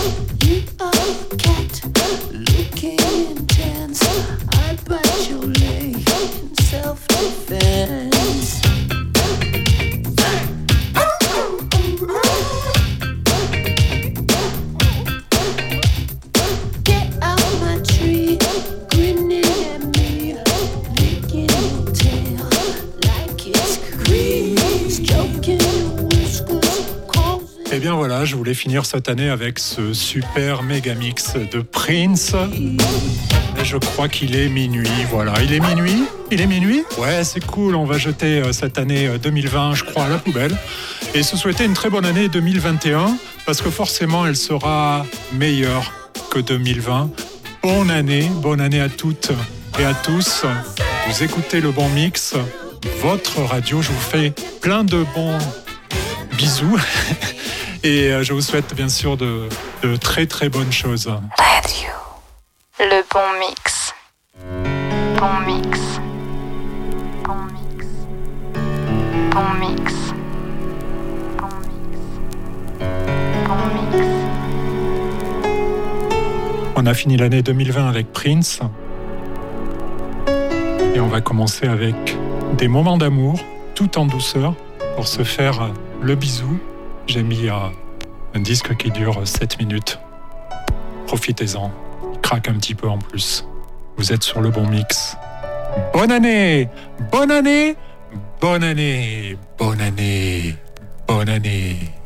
Oh! Cette année avec ce super méga mix de Prince. Je crois qu'il est minuit. Voilà, il est minuit? Il est minuit? Ouais, c'est cool. On va jeter euh, cette année 2020, euh, je crois, à la poubelle. Et se souhaiter une très bonne année 2021, parce que forcément, elle sera meilleure que 2020. Bonne année, bonne année à toutes et à tous. Vous écoutez le bon mix, votre radio. Je vous fais plein de bons bisous. Et euh, je vous souhaite bien sûr de, très très bonnes choses. Radio. Le bon mix. Bon mix. Bon mix. Bon mix. Bon mix. Bon mix. On a fini l'année 2020 avec Prince. Et on va commencer avec des moments d'amour, tout en douceur, pour se faire le bisou j'ai mis un, disque qui dure 7 minutes. Profitez-en, il craque un petit peu en plus. Vous êtes sur le bon mix. Bonne année Bonne année Bonne année Bonne année Bonne année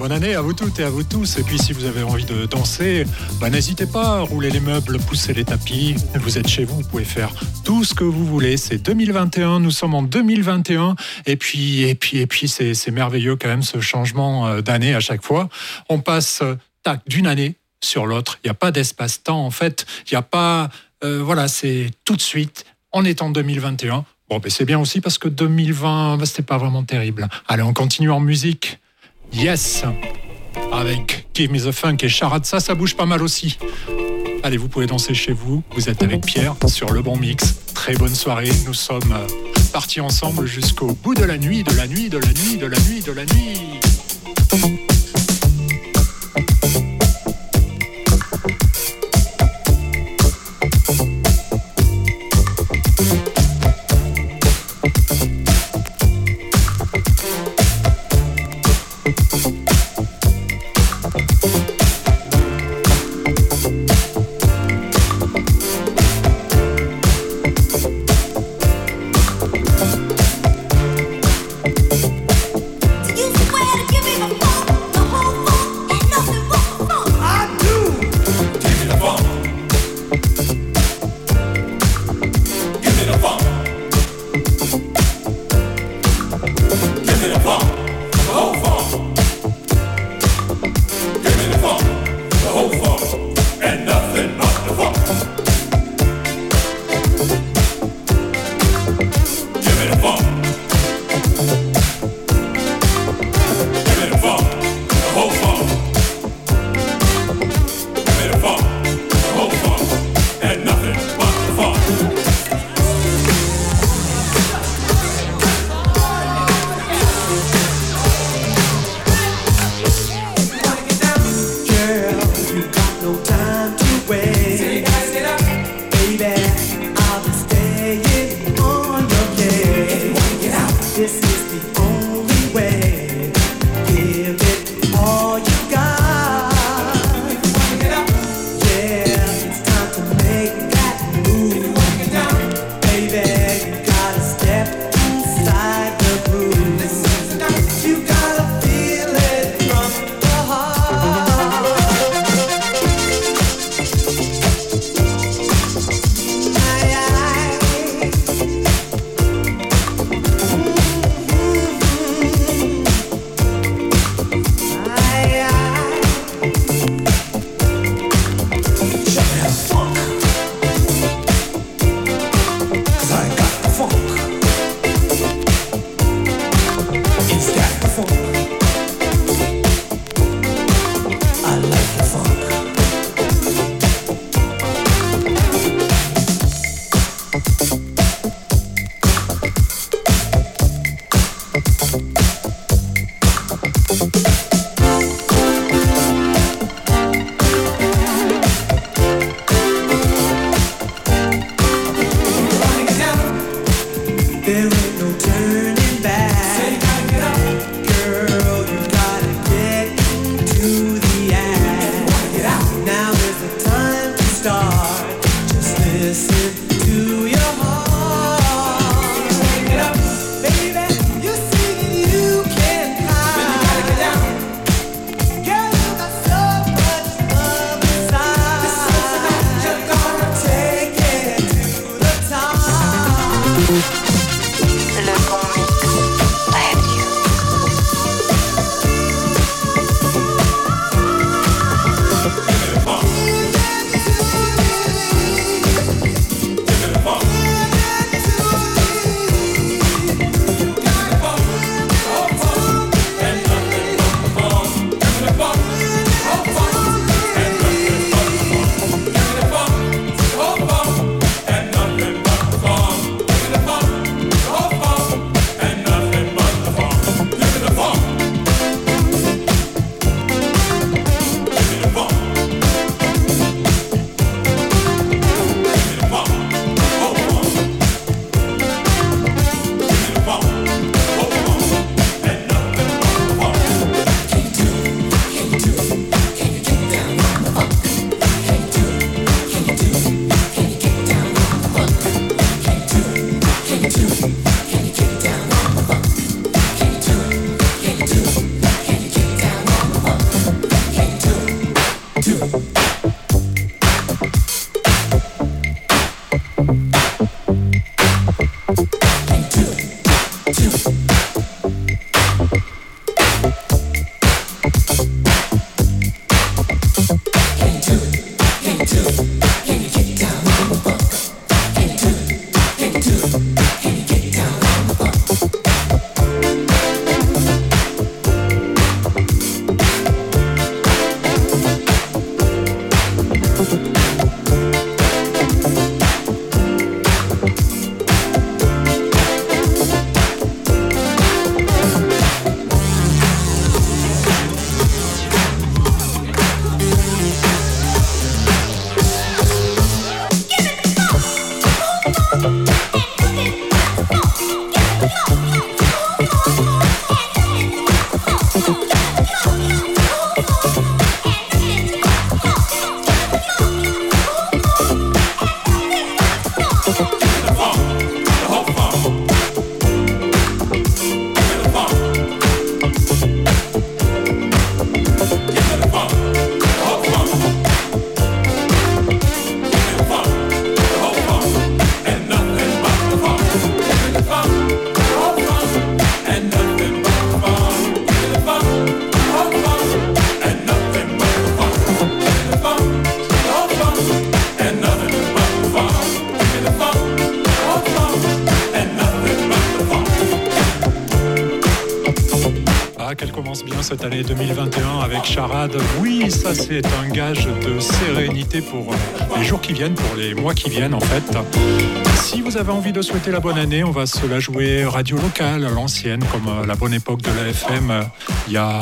bonne année à vous toutes et à vous tous. Et puis si vous avez envie de danser, bah, n'hésitez pas à rouler les meubles, pousser les tapis. Vous êtes chez vous, vous pouvez faire tout ce que vous voulez. C'est 2021, nous sommes en 2021. Et puis, et puis, et puis c'est merveilleux quand même ce changement euh, d'année à chaque fois. On passe tac d'une année sur l'autre. Il n'y a pas d'espace-temps en fait. Il n'y a pas... Euh, voilà, c'est tout de suite. On est en 2021. Bon, ben c'est bien aussi parce que 2020, ben, c'était pas vraiment terrible. Allez, on continue en musique. Yes Avec Give Me the Funk et Charade, ça, ça bouge pas mal aussi. Allez, vous pouvez danser chez vous. Vous êtes avec Pierre sur le bon mix. Très bonne soirée. Nous sommes euh, partis ensemble jusqu'au bout de la nuit, de la nuit, de la nuit, de la nuit, de la nuit. Cette année 2021 avec Charade. Oui, ça c'est un gage de sérénité pour euh, les jours qui viennent, pour les mois qui viennent en fait. Si vous avez envie de souhaiter la bonne année, on va se la jouer radio locale, l'ancienne, comme euh, la bonne époque de la FM euh, il y a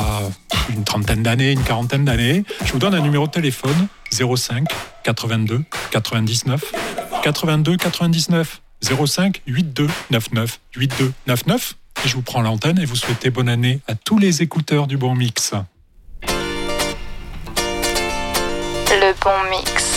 une trentaine d'années, une quarantaine d'années. Je vous donne un numéro de téléphone 05 82 99 82 99 05 82 99 82 99 et je vous prends l'antenne et vous souhaitez bonne année à tous les écouteurs du Bon Mix. Le Bon Mix.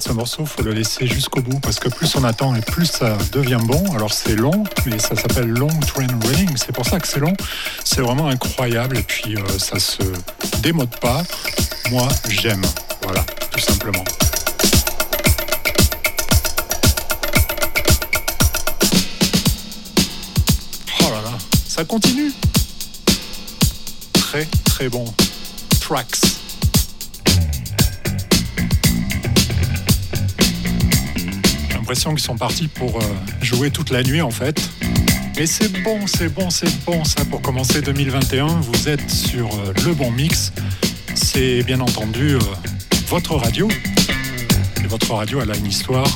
Ce morceau, faut le laisser jusqu'au bout parce que plus on attend et plus ça devient bon. Alors c'est long, mais ça s'appelle Long Train Running. C'est pour ça que c'est long. C'est vraiment incroyable et puis euh, ça se démode pas. Moi, j'aime. Voilà, tout simplement. Oh là là, ça continue. Très très bon. Tracks. L'impression sont partis pour euh, jouer toute la nuit en fait. Mais c'est bon, c'est bon, c'est bon ça pour commencer 2021. Vous êtes sur euh, le bon mix. C'est bien entendu euh, votre radio. Et votre radio, elle a une histoire.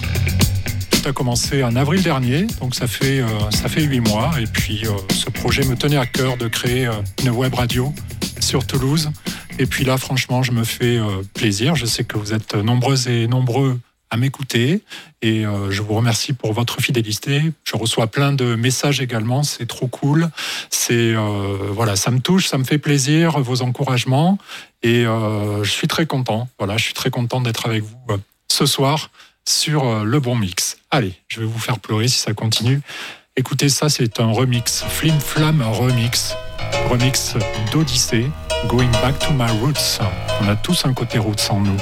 Tout a commencé en avril dernier, donc ça fait ça fait huit mois. Et puis ce projet me tenait à cœur de créer une web radio sur Toulouse. Et puis là, franchement, je me fais plaisir. Je sais que vous êtes nombreuses et nombreux à m'écouter et euh, je vous remercie pour votre fidélité. Je reçois plein de messages également, c'est trop cool. C'est euh, voilà, ça me touche, ça me fait plaisir vos encouragements et euh, je suis très content. Voilà, je suis très content d'être avec vous ce soir sur le bon mix. Allez, je vais vous faire pleurer si ça continue. Écoutez ça, c'est un remix, Flim Flam remix, remix d'Odyssée, Going Back to My Roots. On a tous un côté roots en nous.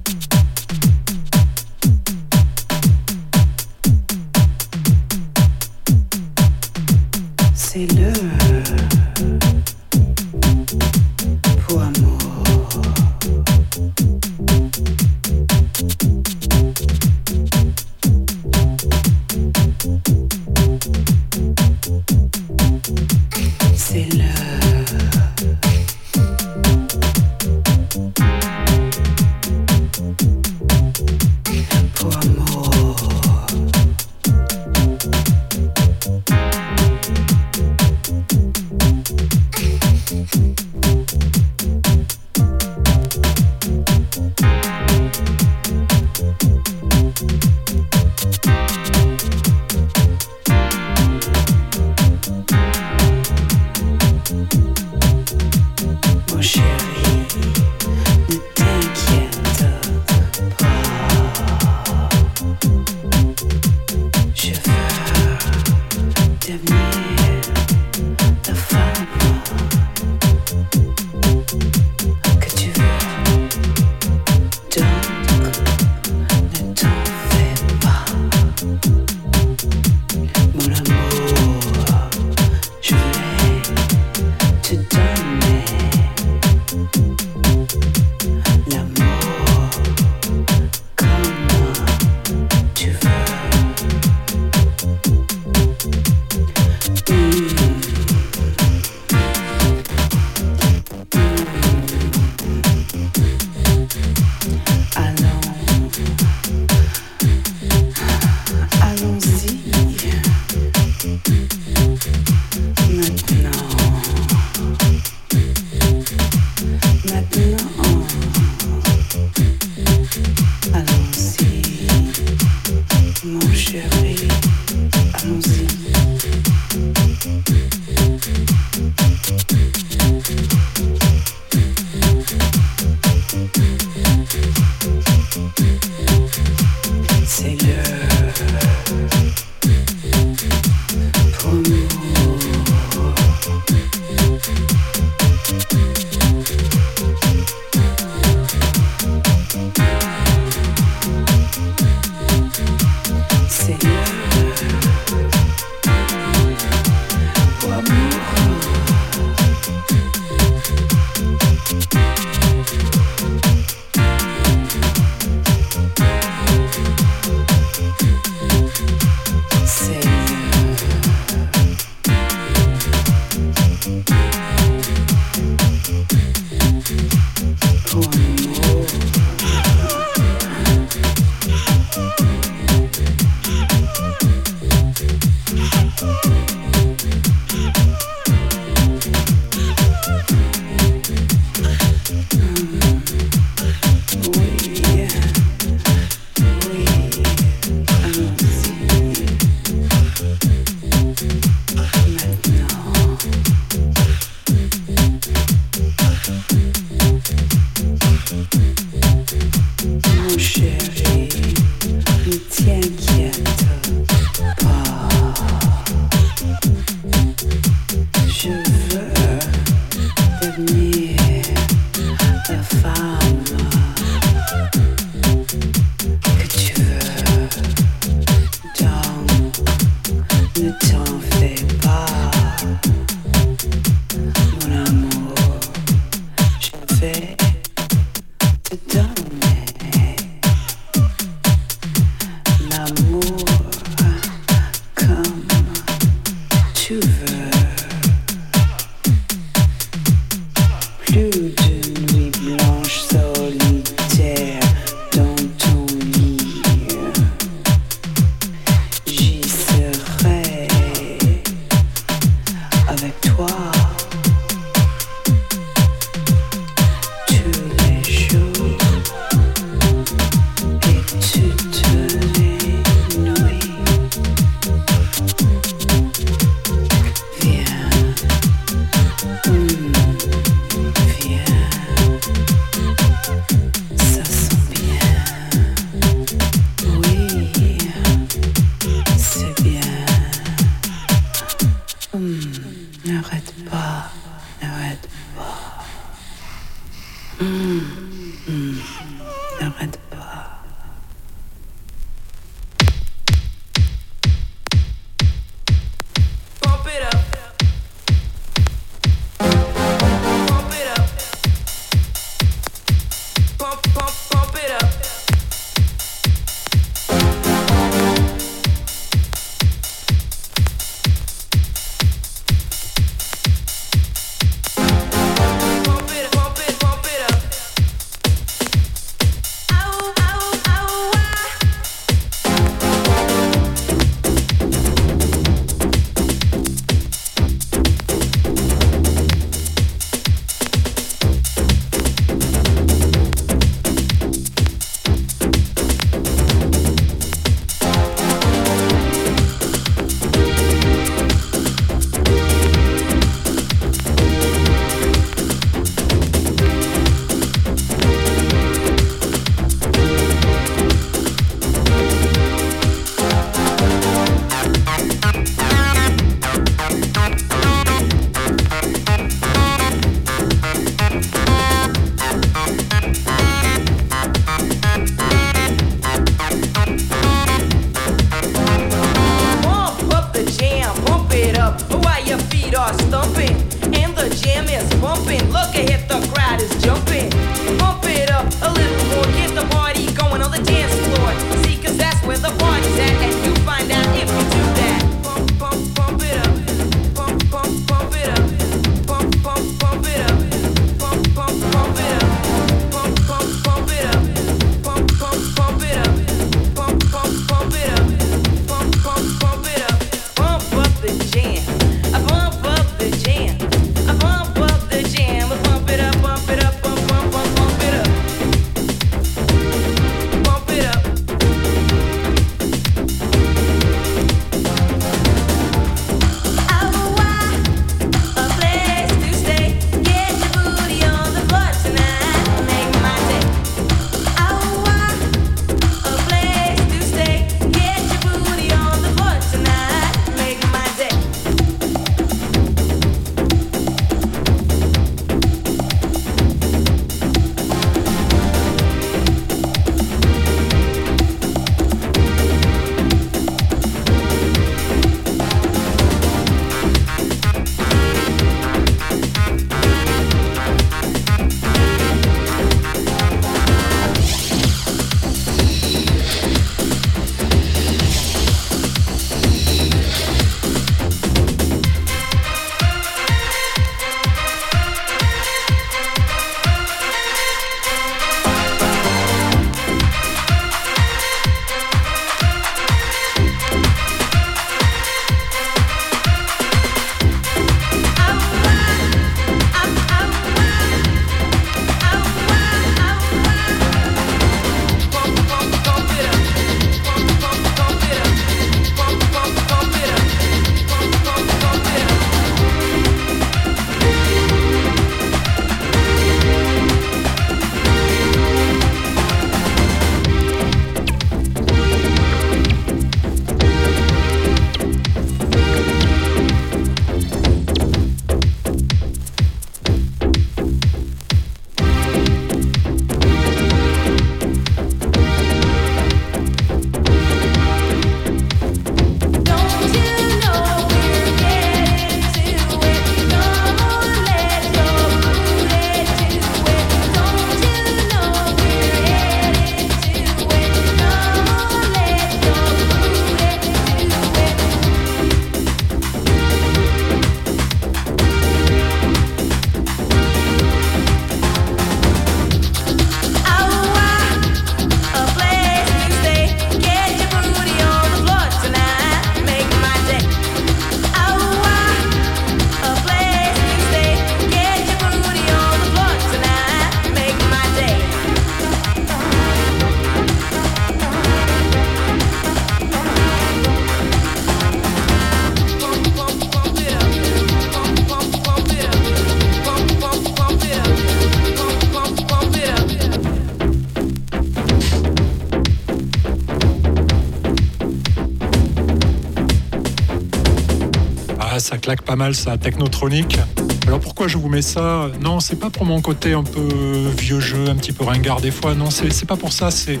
Mal ça, technotronique. Alors pourquoi je vous mets ça? Non, c'est pas pour mon côté un peu vieux jeu, un petit peu ringard des fois. Non, c'est pas pour ça. C'est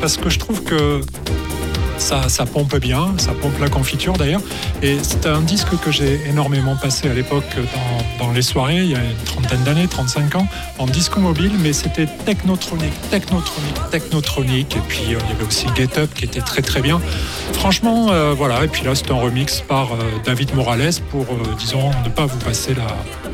parce que je trouve que ça, pompe bien, ça pompe la confiture d'ailleurs. Et c'est un disque que j'ai énormément passé à l'époque dans, les soirées, il y a d'années, 35 ans, en disque mobile, mais c'était technotronique, technotronique, technotronique. Et puis euh, il y avait aussi Get Up qui était très très bien. Franchement, euh, voilà. Et puis là, c'est un remix par euh, David Morales pour, disons, ne pas vous passer la,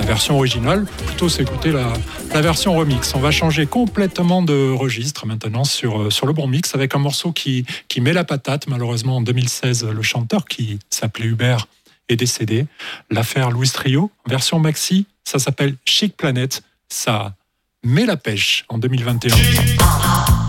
version originale, plutôt s'écouter la, la version remix. On va changer complètement de registre maintenant sur, sur le bon mix avec un morceau qui, qui met la patate Malheureusement, en 2016, le chanteur qui s'appelait Hubert est décédé. L'affaire Louis Trio, version maxi, ça s'appelle Chic Planet. Ça met la pêche en 2021.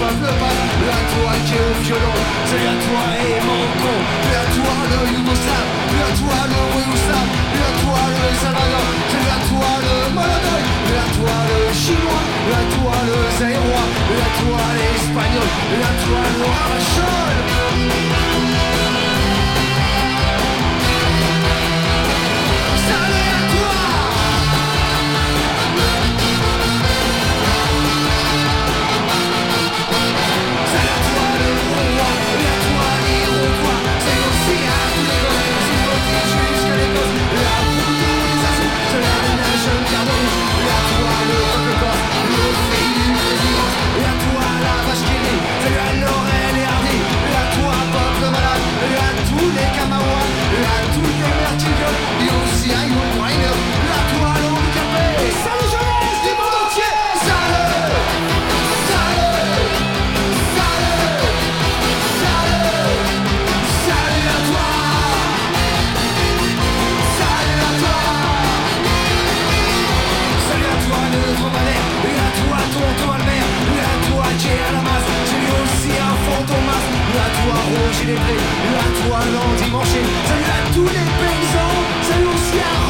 La toi qui est au violon, c'est à toi et mon con Et à toi le Yougoslam, et à toi le Woussam Et à toi le Salvador, c'est à toi le Malade Et à toi le Chinois, et à toi le Zaïrois Et à toi l'Espagnol, et à toi le Arachol soir au gilet bleu, à toi l'endimanché, salut à tous les paysans, salut aux siens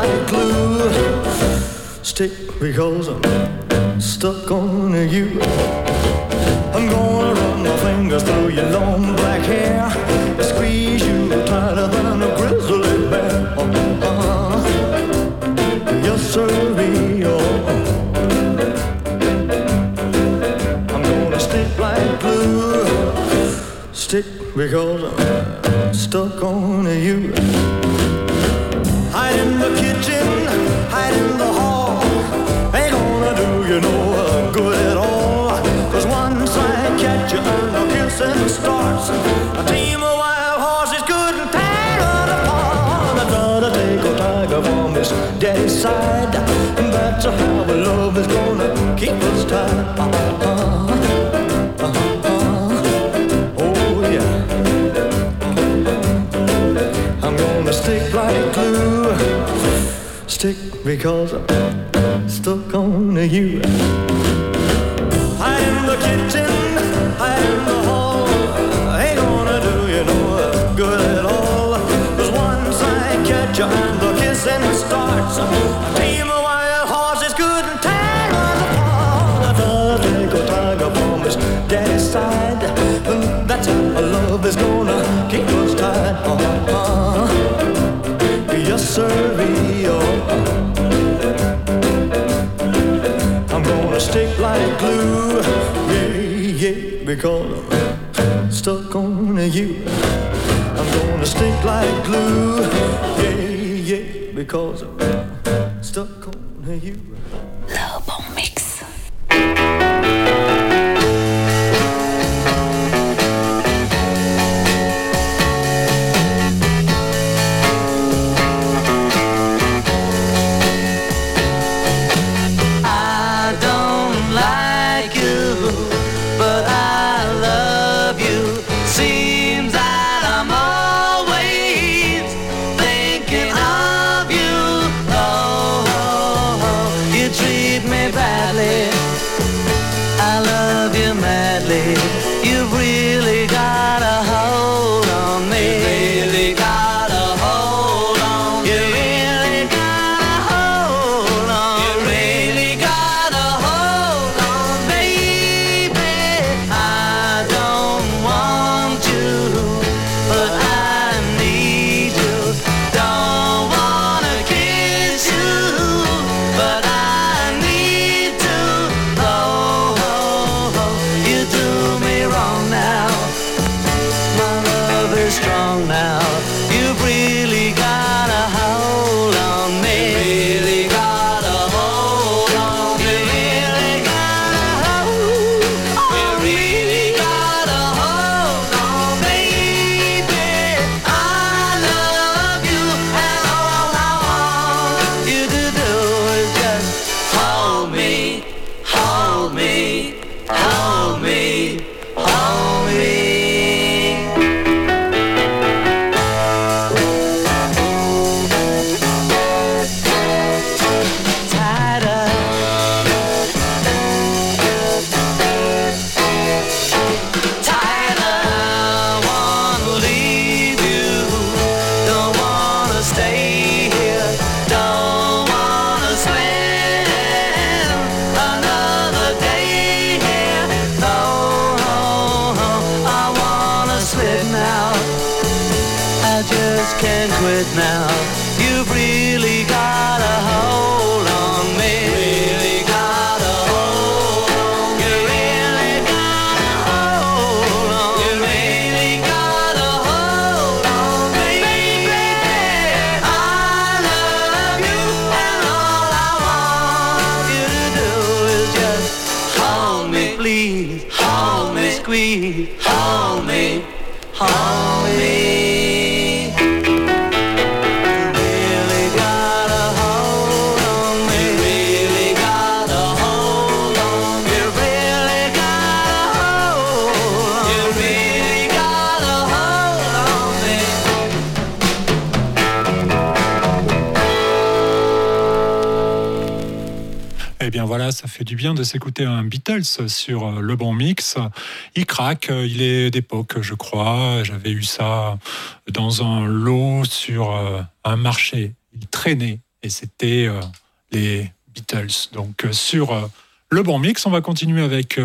stick like glue. Stick because I'm stuck on you. I'm gonna run my fingers through your long black hair. Squeeze you tighter than a grizzly bear. Uh-uh. Yes, sir, I'm gonna stick like glue. Stick because I'm stuck on you. Hide in the kitchen, hide in the hall. Ain't gonna do you no good at once I catch you starts, a team of wild horses couldn't tear apart. I take a tiger from his daddy's side. That's how love is gonna keep us tied. Stick because I'm stuck on you. Hide in the kitchen, stick like glue, yeah, yeah, because I'm stuck on you. I'm gonna stick like glue, yeah, yeah, because I'm fait du bien de s'écouter un Beatles sur euh, le bon mix. Il craque, euh, il est d'époque, je crois. J'avais eu ça dans un lot sur euh, un marché. Il traînait et c'était les Beatles. Donc sur le bon mix, on va continuer avec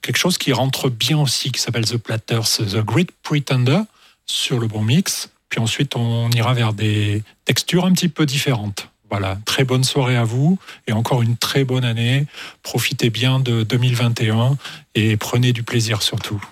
quelque chose qui rentre bien aussi, qui s'appelle The Platters, The Great Pretender, sur le bon mix. Puis ensuite, on ira vers des textures un petit peu différentes. Voilà, très bonne soirée à vous et encore une très bonne année. Profitez bien de 2021 et prenez du plaisir surtout.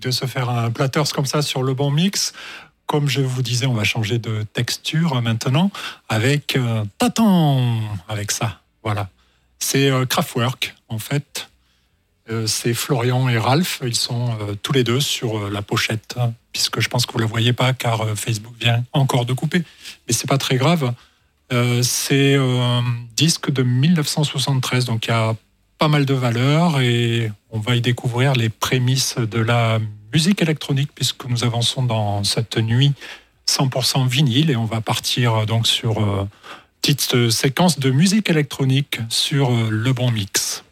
de se faire un platters comme ça sur le bon mix. Comme je vous disais, on va changer de texture hein, maintenant avec euh, tatan avec ça. Voilà. C'est euh, Kraftwerk en fait. Euh, c'est Florian et Ralph, ils sont euh, tous les deux sur la pochette, hein, puisque je pense que vous ne la voyez pas car Facebook vient encore de couper. Mais c'est pas très grave. c'est un disque de 1973, donc il y a pas mal de valeurs et on va y découvrir les prémices de la musique électronique, puisque nous avançons dans cette nuit 100% vinyle et on va partir euh, donc sur euh, petite euh, séquence de musique électronique sur le bon mix.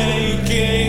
take it.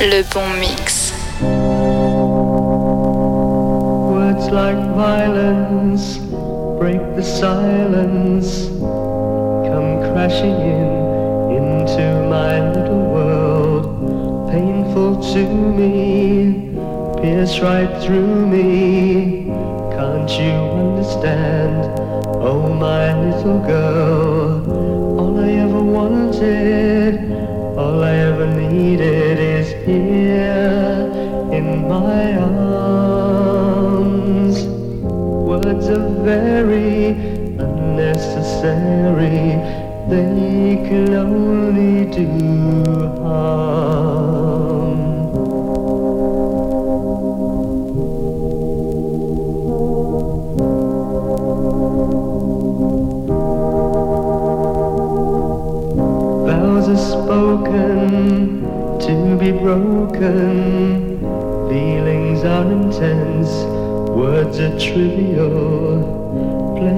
Le bon mix. Words like violence break the silence, come crashing in into my little world. Painful to me, pierce right through me. Can't you understand? Oh, my little girl, very unnecessary, they can only do harm. Vows are spoken to be broken. Feelings are intense, words are trivial.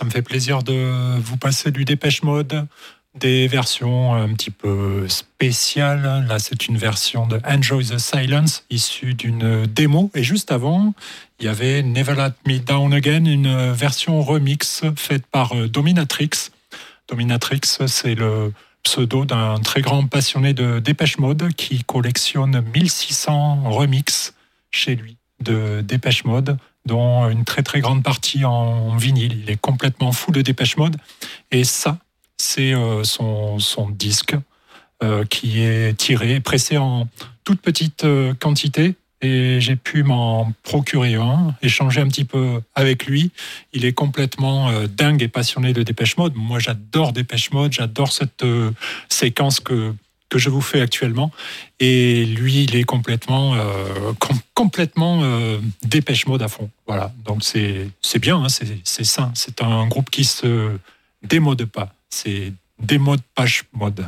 ça me fait plaisir de vous passer du Dépêche Mode, des versions un petit peu spéciales. Là, c'est une version de Enjoy the Silence, issue d'une démo. Et juste avant, il y avait Never Let Me Down Again, une version remix faite par euh, Dominatrix. Dominatrix, c'est le pseudo d'un très grand passionné de Dépêche Mode qui collectionne 1600 remixes chez lui de Dépêche Mode, dont une très très grande partie en vinyle. Il est complètement fou de Dépêche Mode. Et ça, c'est euh, son, son disque euh, qui est tiré, pressé en toute petite euh, quantité. Et j'ai pu m'en procurer un, échanger un petit peu avec lui. Il est complètement dingue et passionné de Dépêche Mode. Moi, j'adore Dépêche Mode, j'adore cette séquence que, que je vous fais actuellement. Et lui, il est complètement, euh, com- complètement euh, Dépêche Mode à fond. Voilà. Donc c'est bien, hein, c'est sain. C'est un groupe qui se démode pas. C'est démode page mode.